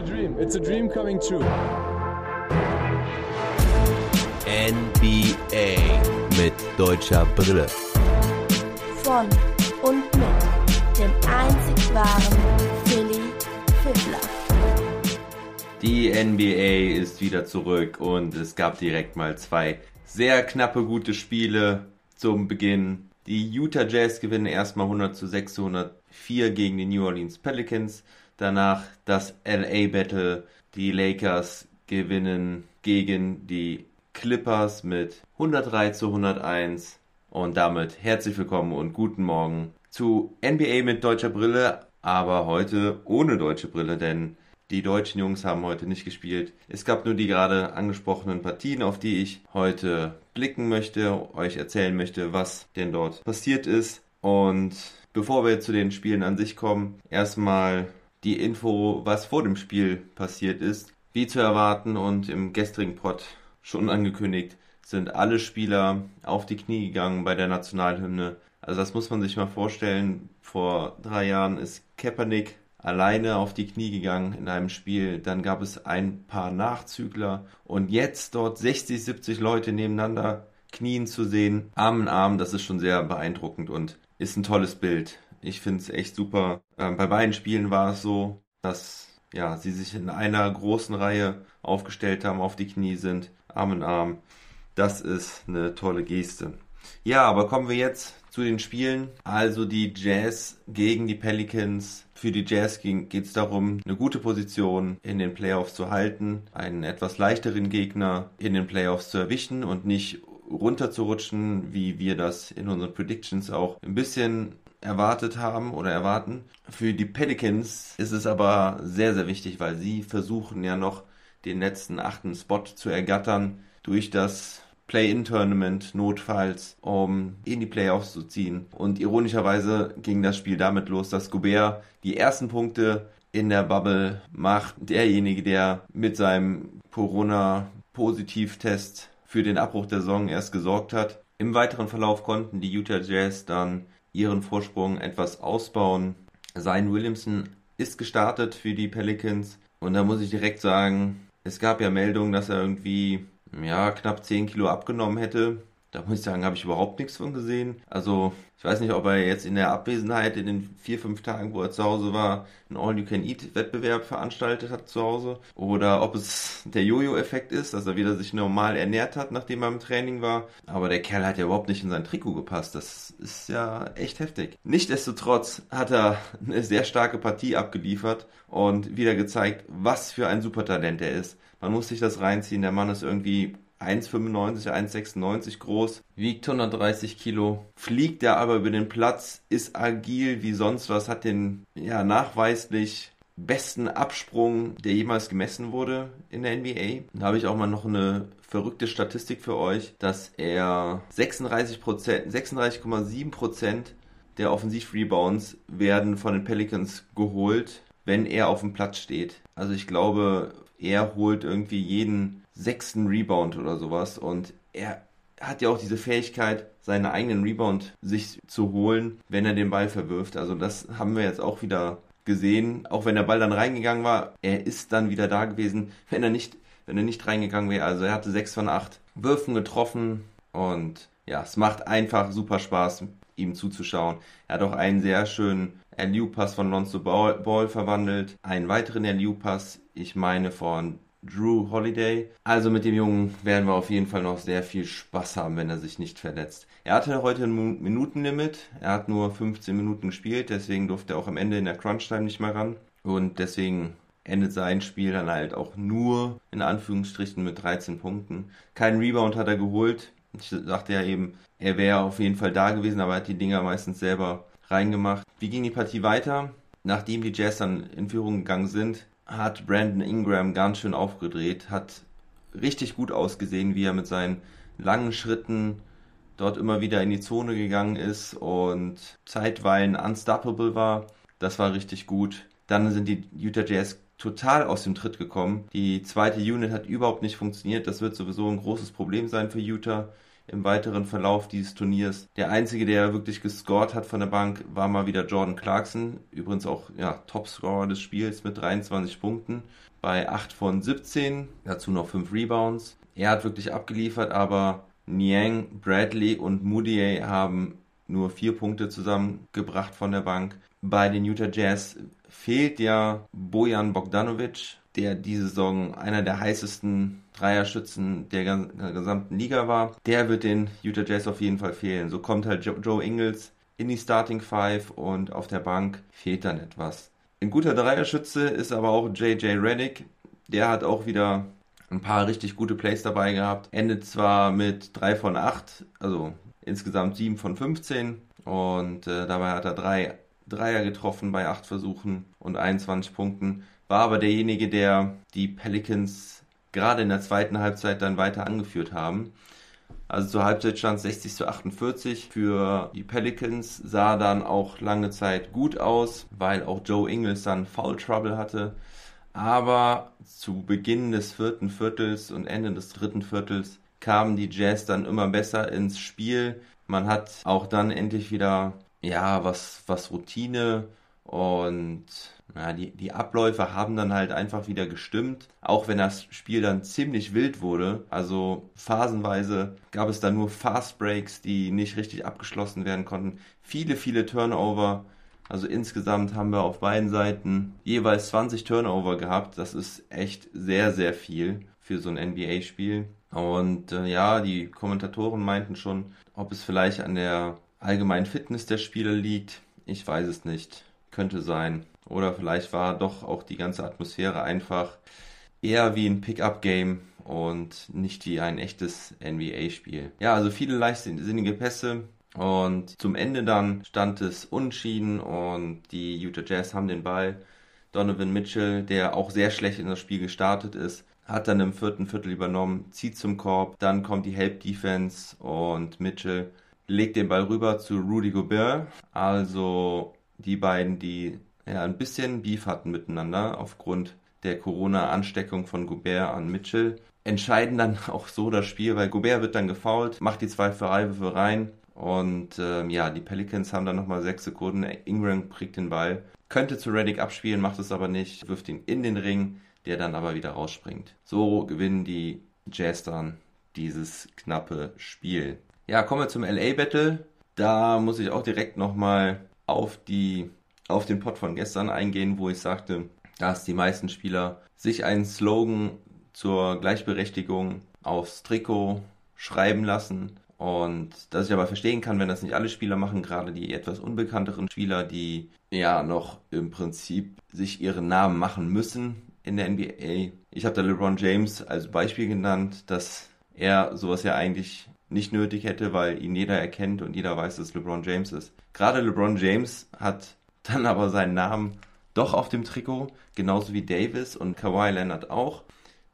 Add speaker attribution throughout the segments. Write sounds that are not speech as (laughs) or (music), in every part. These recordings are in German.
Speaker 1: a dream. It's a dream coming true.
Speaker 2: NBA mit deutscher Brille.
Speaker 3: Von und mit dem einzig wahren Philly Fiddler.
Speaker 4: Die NBA ist wieder zurück und es gab direkt mal zwei sehr knappe gute Spiele zum Beginn. Die Utah Jazz gewinnen erstmal 100 zu 604 gegen die New Orleans Pelicans. Danach das LA Battle. Die Lakers gewinnen gegen die Clippers mit 103 zu 101. Und damit herzlich willkommen und guten Morgen zu NBA mit deutscher Brille, aber heute ohne deutsche Brille, denn die deutschen Jungs haben heute nicht gespielt. Es gab nur die gerade angesprochenen Partien, auf die ich heute blicken möchte, euch erzählen möchte, was denn dort passiert ist. Und bevor wir zu den Spielen an sich kommen, erstmal die Info, was vor dem Spiel passiert ist. Wie zu erwarten und im gestrigen Pod schon angekündigt, sind alle Spieler auf die Knie gegangen bei der Nationalhymne. Also das muss man sich mal vorstellen. Vor drei Jahren ist Kaepernick alleine auf die Knie gegangen in einem Spiel. Dann gab es ein paar Nachzügler und jetzt dort 60, 70 Leute nebeneinander knien zu sehen, Arm in Arm, das ist schon sehr beeindruckend und ist ein tolles Bild. Ich finde es echt super. Ähm, bei beiden Spielen war es so, dass ja, sie sich in einer großen Reihe aufgestellt haben, auf die Knie sind, Arm in Arm. Das ist eine tolle Geste. Ja, aber kommen wir jetzt zu den Spielen. Also die Jazz gegen die Pelicans. Für die Jazz geht es darum, eine gute Position in den Playoffs zu halten, einen etwas leichteren Gegner in den Playoffs zu erwischen und nicht runterzurutschen, wie wir das in unseren Predictions auch ein bisschen erwartet haben oder erwarten. Für die Pelicans ist es aber sehr, sehr wichtig, weil sie versuchen ja noch den letzten achten Spot zu ergattern durch das Play-in-Tournament notfalls, um in die Playoffs zu ziehen. Und ironischerweise ging das Spiel damit los, dass Gobert die ersten Punkte in der Bubble macht. Derjenige, der mit seinem Corona-Positivtest für den Abbruch der Saison erst gesorgt hat. Im weiteren Verlauf konnten die Utah Jazz dann ihren Vorsprung etwas ausbauen. Sein Williamson ist gestartet für die Pelicans und da muss ich direkt sagen, es gab ja Meldungen, dass er irgendwie ja knapp 10 Kilo abgenommen hätte. Da muss ich sagen, habe ich überhaupt nichts von gesehen. Also, ich weiß nicht, ob er jetzt in der Abwesenheit in den vier, fünf Tagen, wo er zu Hause war, einen All-You-Can-Eat-Wettbewerb veranstaltet hat zu Hause. Oder ob es der Jojo-Effekt ist, dass er wieder sich normal ernährt hat, nachdem er im Training war. Aber der Kerl hat ja überhaupt nicht in sein Trikot gepasst. Das ist ja echt heftig. Nichtsdestotrotz hat er eine sehr starke Partie abgeliefert und wieder gezeigt, was für ein Supertalent er ist. Man muss sich das reinziehen. Der Mann ist irgendwie 1,95, 1,96 groß, wiegt 130 Kilo, fliegt er aber über den Platz, ist agil wie sonst was, hat den ja nachweislich besten Absprung, der jemals gemessen wurde in der NBA. Da habe ich auch mal noch eine verrückte Statistik für euch, dass er 36% 36,7% der Offensivrebounds werden von den Pelicans geholt, wenn er auf dem Platz steht. Also ich glaube, er holt irgendwie jeden sechsten Rebound oder sowas. Und er hat ja auch diese Fähigkeit, seinen eigenen Rebound sich zu holen, wenn er den Ball verwirft. Also das haben wir jetzt auch wieder gesehen. Auch wenn der Ball dann reingegangen war, er ist dann wieder da gewesen, wenn er nicht, wenn er nicht reingegangen wäre. Also er hatte sechs von acht Würfen getroffen und ja, es macht einfach super Spaß, ihm zuzuschauen. Er hat auch einen sehr schönen Alley-Pass von Lonzo Ball verwandelt, einen weiteren Alley-Pass, ich meine von Drew Holiday. Also mit dem Jungen werden wir auf jeden Fall noch sehr viel Spaß haben, wenn er sich nicht verletzt. Er hatte heute ein Minutenlimit. Er hat nur 15 Minuten gespielt, deswegen durfte er auch am Ende in der Crunch-Time nicht mehr ran. Und deswegen endet sein Spiel dann halt auch nur in Anführungsstrichen mit 13 Punkten. Keinen Rebound hat er geholt. Ich sagte ja eben, er wäre auf jeden Fall da gewesen, aber er hat die Dinger meistens selber reingemacht. Wie ging die Partie weiter? Nachdem die Jazz dann in Führung gegangen sind, hat Brandon Ingram ganz schön aufgedreht, hat richtig gut ausgesehen, wie er mit seinen langen Schritten dort immer wieder in die Zone gegangen ist und zeitweilen unstoppable war. Das war richtig gut. Dann sind die Utah Jazz total aus dem Tritt gekommen. Die zweite Unit hat überhaupt nicht funktioniert. Das wird sowieso ein großes Problem sein für Utah im weiteren Verlauf dieses Turniers. Der einzige, der wirklich gescored hat von der Bank, war mal wieder Jordan Clarkson. Übrigens auch ja, Topscorer des Spiels mit 23 Punkten bei 8 von 17. Dazu noch 5 Rebounds. Er hat wirklich abgeliefert, aber Niang, Bradley und Moody haben nur 4 Punkte zusammengebracht von der Bank. Bei den Utah Jazz fehlt ja Bojan Bogdanovic, der diese Saison einer der heißesten Dreierschützen der gesamten Liga war. Der wird den Utah Jazz auf jeden Fall fehlen. So kommt halt Joe Ingles in die Starting Five und auf der Bank fehlt dann etwas. Ein guter Dreierschütze ist aber auch JJ Reddick. Der hat auch wieder ein paar richtig gute Plays dabei gehabt. Endet zwar mit 3 von 8, also insgesamt 7 von 15. Und äh, dabei hat er drei Dreier getroffen bei 8 Versuchen und 21 Punkten war aber derjenige, der die Pelicans gerade in der zweiten Halbzeit dann weiter angeführt haben. Also zur Halbzeit stand 60 zu 48 für die Pelicans, sah dann auch lange Zeit gut aus, weil auch Joe Ingles dann Foul Trouble hatte. Aber zu Beginn des vierten Viertels und Ende des dritten Viertels kamen die Jazz dann immer besser ins Spiel. Man hat auch dann endlich wieder, ja, was, was Routine und ja, die, die Abläufe haben dann halt einfach wieder gestimmt, auch wenn das Spiel dann ziemlich wild wurde. Also phasenweise gab es dann nur Fast Breaks, die nicht richtig abgeschlossen werden konnten. Viele, viele Turnover. Also insgesamt haben wir auf beiden Seiten jeweils 20 Turnover gehabt. Das ist echt sehr, sehr viel für so ein NBA-Spiel. Und äh, ja, die Kommentatoren meinten schon, ob es vielleicht an der allgemeinen Fitness der Spieler liegt. Ich weiß es nicht. Könnte sein. Oder vielleicht war doch auch die ganze Atmosphäre einfach eher wie ein Pickup-Game und nicht wie ein echtes NBA-Spiel. Ja, also viele leichtsinnige Pässe. Und zum Ende dann stand es unschieden und die Utah Jazz haben den Ball. Donovan Mitchell, der auch sehr schlecht in das Spiel gestartet ist, hat dann im vierten Viertel übernommen, zieht zum Korb, dann kommt die Help Defense und Mitchell legt den Ball rüber zu Rudy Gobert. Also die beiden, die ja, ein bisschen Beef hatten miteinander aufgrund der Corona-Ansteckung von Gobert an Mitchell. Entscheiden dann (laughs) auch so das Spiel, weil Gobert wird dann gefoult, macht die zwei Freiwürfe rein und ähm, ja, die Pelicans haben dann nochmal sechs Sekunden. Ingram kriegt den Ball, könnte zu Reddick abspielen, macht es aber nicht, wirft ihn in den Ring, der dann aber wieder rausspringt. So gewinnen die Jazz dann dieses knappe Spiel. Ja, kommen wir zum LA Battle. Da muss ich auch direkt nochmal auf auf den Pod von gestern eingehen, wo ich sagte, dass die meisten Spieler sich einen Slogan zur Gleichberechtigung aufs Trikot schreiben lassen. Und dass ich aber verstehen kann, wenn das nicht alle Spieler machen, gerade die etwas unbekannteren Spieler, die ja noch im Prinzip sich ihren Namen machen müssen in der NBA. Ich habe da LeBron James als Beispiel genannt, dass er sowas ja eigentlich nicht nötig hätte, weil ihn jeder erkennt und jeder weiß, dass LeBron James ist. Gerade LeBron James hat dann aber seinen Namen doch auf dem Trikot, genauso wie Davis und Kawhi Leonard auch.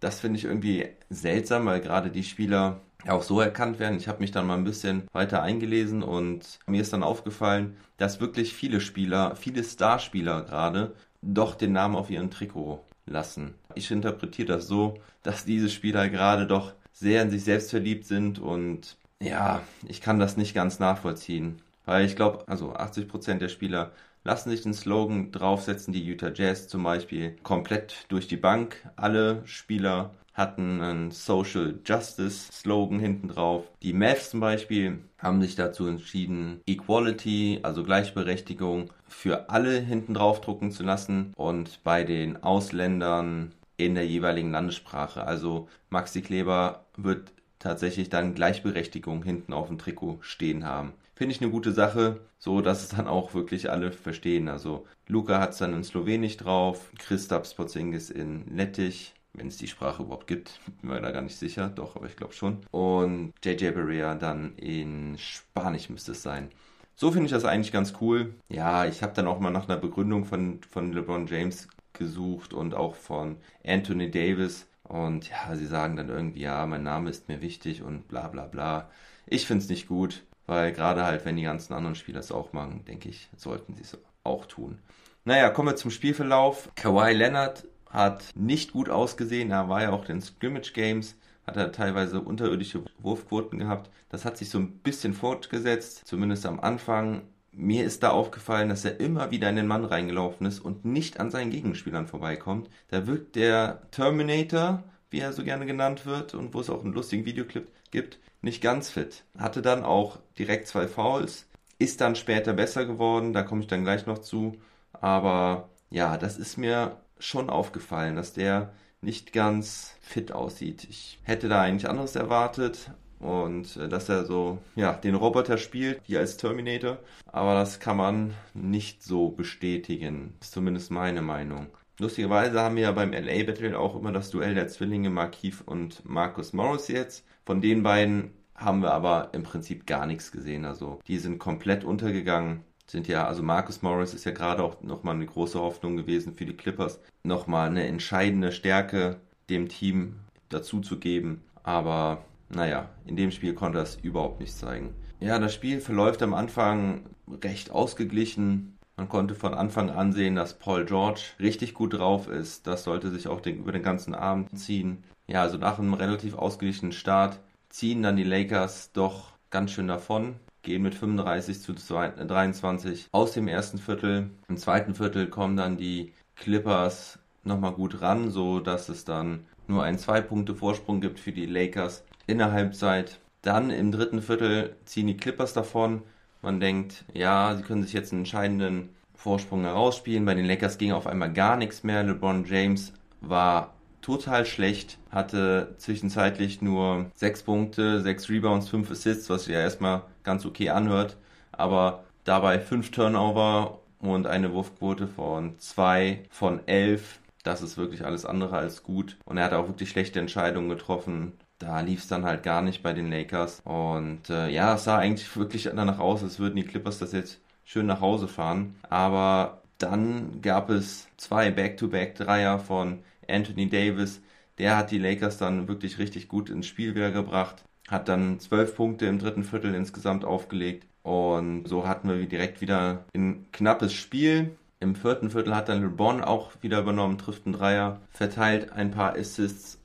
Speaker 4: Das finde ich irgendwie seltsam, weil gerade die Spieler auch so erkannt werden. Ich habe mich dann mal ein bisschen weiter eingelesen und mir ist dann aufgefallen, dass wirklich viele Spieler, viele Starspieler gerade, doch den Namen auf ihren Trikot lassen. Ich interpretiere das so, dass diese Spieler gerade doch sehr in sich selbst verliebt sind und ja, ich kann das nicht ganz nachvollziehen. Weil ich glaube, also 80% der Spieler lassen sich den Slogan draufsetzen. Die Utah Jazz zum Beispiel komplett durch die Bank. Alle Spieler hatten einen Social Justice Slogan hinten drauf. Die Mavs zum Beispiel haben sich dazu entschieden, Equality, also Gleichberechtigung, für alle hinten drauf drucken zu lassen und bei den Ausländern in der jeweiligen Landessprache. Also Maxi Kleber wird tatsächlich dann Gleichberechtigung hinten auf dem Trikot stehen haben. Finde ich eine gute Sache, so dass es dann auch wirklich alle verstehen. Also Luca hat es dann in Slowenisch drauf, Christaps Porzingis in Lettisch, wenn es die Sprache überhaupt gibt, (laughs) bin mir da gar nicht sicher, doch, aber ich glaube schon. Und JJ Barea dann in Spanisch müsste es sein. So finde ich das eigentlich ganz cool. Ja, ich habe dann auch mal nach einer Begründung von, von LeBron James gesucht und auch von Anthony Davis. Und ja, sie sagen dann irgendwie, ja, mein Name ist mir wichtig und bla bla bla. Ich finde es nicht gut. Weil gerade halt, wenn die ganzen anderen Spieler es auch machen, denke ich, sollten sie es auch tun. Naja, kommen wir zum Spielverlauf. Kawhi Leonard hat nicht gut ausgesehen. Er war ja auch in Scrimmage Games, hat er teilweise unterirdische Wurfquoten gehabt. Das hat sich so ein bisschen fortgesetzt, zumindest am Anfang. Mir ist da aufgefallen, dass er immer wieder in den Mann reingelaufen ist und nicht an seinen Gegenspielern vorbeikommt. Da wirkt der Terminator, wie er so gerne genannt wird und wo es auch einen lustigen Videoclip gibt, nicht ganz fit. Hatte dann auch direkt zwei Fouls, ist dann später besser geworden, da komme ich dann gleich noch zu. Aber ja, das ist mir schon aufgefallen, dass der nicht ganz fit aussieht. Ich hätte da eigentlich anderes erwartet und äh, dass er so, ja, den Roboter spielt, wie als Terminator. Aber das kann man nicht so bestätigen. Das ist zumindest meine Meinung. Lustigerweise haben wir ja beim LA Battle auch immer das Duell der Zwillinge Markeith und Marcus Morris jetzt. Von den beiden haben wir aber im Prinzip gar nichts gesehen. Also die sind komplett untergegangen sind ja, also Marcus Morris ist ja gerade auch nochmal eine große Hoffnung gewesen für die Clippers, nochmal eine entscheidende Stärke dem Team dazu zu geben. Aber naja, in dem Spiel konnte er es überhaupt nicht zeigen. Ja, das Spiel verläuft am Anfang recht ausgeglichen. Man konnte von Anfang an sehen, dass Paul George richtig gut drauf ist. Das sollte sich auch den, über den ganzen Abend ziehen. Ja, also nach einem relativ ausgeglichenen Start ziehen dann die Lakers doch ganz schön davon gehen mit 35 zu 23 aus dem ersten Viertel. Im zweiten Viertel kommen dann die Clippers nochmal gut ran, so dass es dann nur einen zwei Punkte Vorsprung gibt für die Lakers in der Halbzeit. Dann im dritten Viertel ziehen die Clippers davon. Man denkt, ja, sie können sich jetzt einen entscheidenden Vorsprung herausspielen. Bei den Lakers ging auf einmal gar nichts mehr. LeBron James war total schlecht, hatte zwischenzeitlich nur 6 Punkte, 6 Rebounds, 5 Assists, was ja erstmal ganz okay anhört, aber dabei 5 Turnover und eine Wurfquote von 2 von 11. Das ist wirklich alles andere als gut. Und er hat auch wirklich schlechte Entscheidungen getroffen. Da lief es dann halt gar nicht bei den Lakers. Und äh, ja, es sah eigentlich wirklich danach aus, als würden die Clippers das jetzt schön nach Hause fahren. Aber dann gab es zwei Back-to-Back-Dreier von Anthony Davis, der hat die Lakers dann wirklich richtig gut ins Spiel wieder gebracht, hat dann zwölf Punkte im dritten Viertel insgesamt aufgelegt und so hatten wir direkt wieder ein knappes Spiel. Im vierten Viertel hat dann LeBron auch wieder übernommen, trifft einen Dreier, verteilt ein paar Assists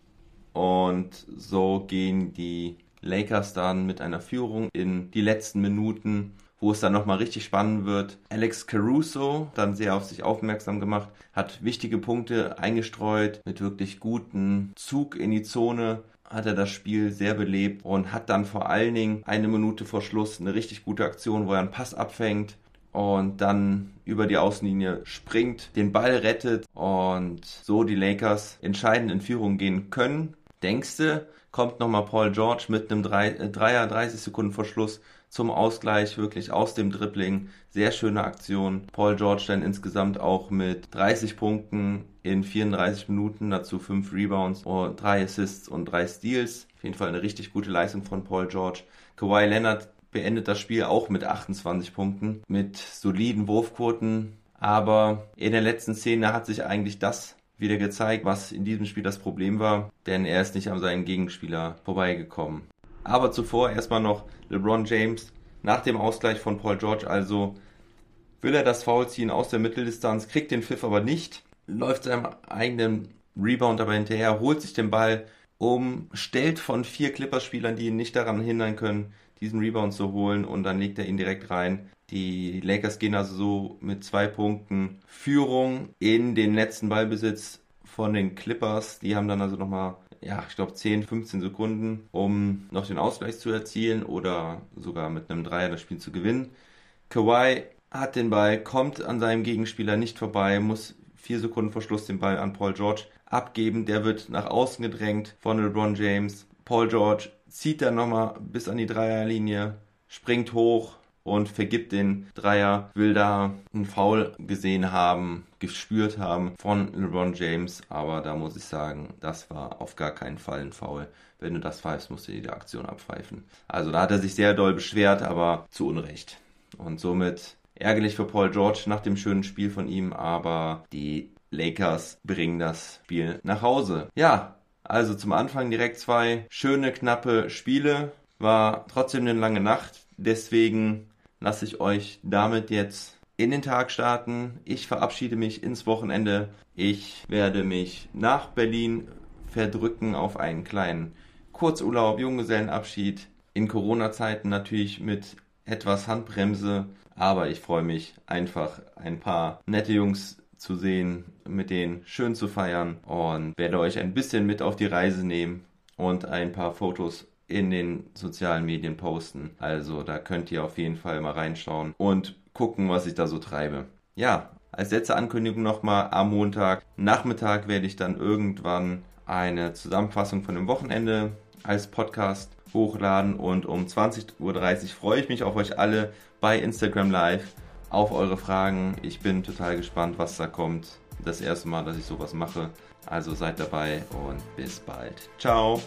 Speaker 4: und so gehen die Lakers dann mit einer Führung in die letzten Minuten wo es dann nochmal richtig spannend wird. Alex Caruso, dann sehr auf sich aufmerksam gemacht, hat wichtige Punkte eingestreut mit wirklich guten Zug in die Zone hat er das Spiel sehr belebt und hat dann vor allen Dingen eine Minute vor Schluss eine richtig gute Aktion, wo er einen Pass abfängt und dann über die Außenlinie springt, den Ball rettet und so die Lakers entscheidend in Führung gehen können. Denkste, kommt nochmal Paul George mit einem äh, Dreier, 30 Sekunden vor Schluss zum Ausgleich, wirklich aus dem Dribbling. Sehr schöne Aktion. Paul George dann insgesamt auch mit 30 Punkten in 34 Minuten, dazu 5 Rebounds, 3 Assists und 3 Steals. Auf jeden Fall eine richtig gute Leistung von Paul George. Kawhi Leonard beendet das Spiel auch mit 28 Punkten, mit soliden Wurfquoten. Aber in der letzten Szene hat sich eigentlich das wieder gezeigt, was in diesem Spiel das Problem war, denn er ist nicht an seinen Gegenspieler vorbeigekommen. Aber zuvor erstmal noch LeBron James nach dem Ausgleich von Paul George. Also will er das Foul ziehen aus der Mitteldistanz, kriegt den Pfiff aber nicht, läuft seinem eigenen Rebound aber hinterher, holt sich den Ball, umstellt von vier Clippers-Spielern, die ihn nicht daran hindern können, diesen Rebound zu holen und dann legt er ihn direkt rein. Die Lakers gehen also so mit zwei Punkten Führung in den letzten Ballbesitz von den Clippers. Die haben dann also nochmal ja, ich glaube 10, 15 Sekunden, um noch den Ausgleich zu erzielen oder sogar mit einem Dreier das Spiel zu gewinnen. Kawhi hat den Ball, kommt an seinem Gegenspieler nicht vorbei, muss vier Sekunden vor Schluss den Ball an Paul George abgeben. Der wird nach außen gedrängt von LeBron James. Paul George zieht dann nochmal bis an die Dreierlinie, springt hoch, und vergibt den Dreier, will da einen Foul gesehen haben, gespürt haben von LeBron James, aber da muss ich sagen, das war auf gar keinen Fall ein Foul. Wenn du das pfeifst, musst du die Aktion abpfeifen. Also da hat er sich sehr doll beschwert, aber zu Unrecht. Und somit ärgerlich für Paul George nach dem schönen Spiel von ihm, aber die Lakers bringen das Spiel nach Hause. Ja, also zum Anfang direkt zwei schöne, knappe Spiele. War trotzdem eine lange Nacht. Deswegen lasse ich euch damit jetzt in den Tag starten. Ich verabschiede mich ins Wochenende. Ich werde mich nach Berlin verdrücken auf einen kleinen Kurzurlaub, Junggesellenabschied. In Corona-Zeiten natürlich mit etwas Handbremse, aber ich freue mich einfach ein paar nette Jungs zu sehen, mit denen schön zu feiern und werde euch ein bisschen mit auf die Reise nehmen und ein paar Fotos in den sozialen Medien posten. Also da könnt ihr auf jeden Fall mal reinschauen und gucken, was ich da so treibe. Ja, als letzte Ankündigung nochmal, am Montag Nachmittag werde ich dann irgendwann eine Zusammenfassung von dem Wochenende als Podcast hochladen und um 20.30 Uhr freue ich mich auf euch alle bei Instagram Live auf eure Fragen. Ich bin total gespannt, was da kommt. Das erste Mal, dass ich sowas mache. Also seid dabei und bis bald. Ciao.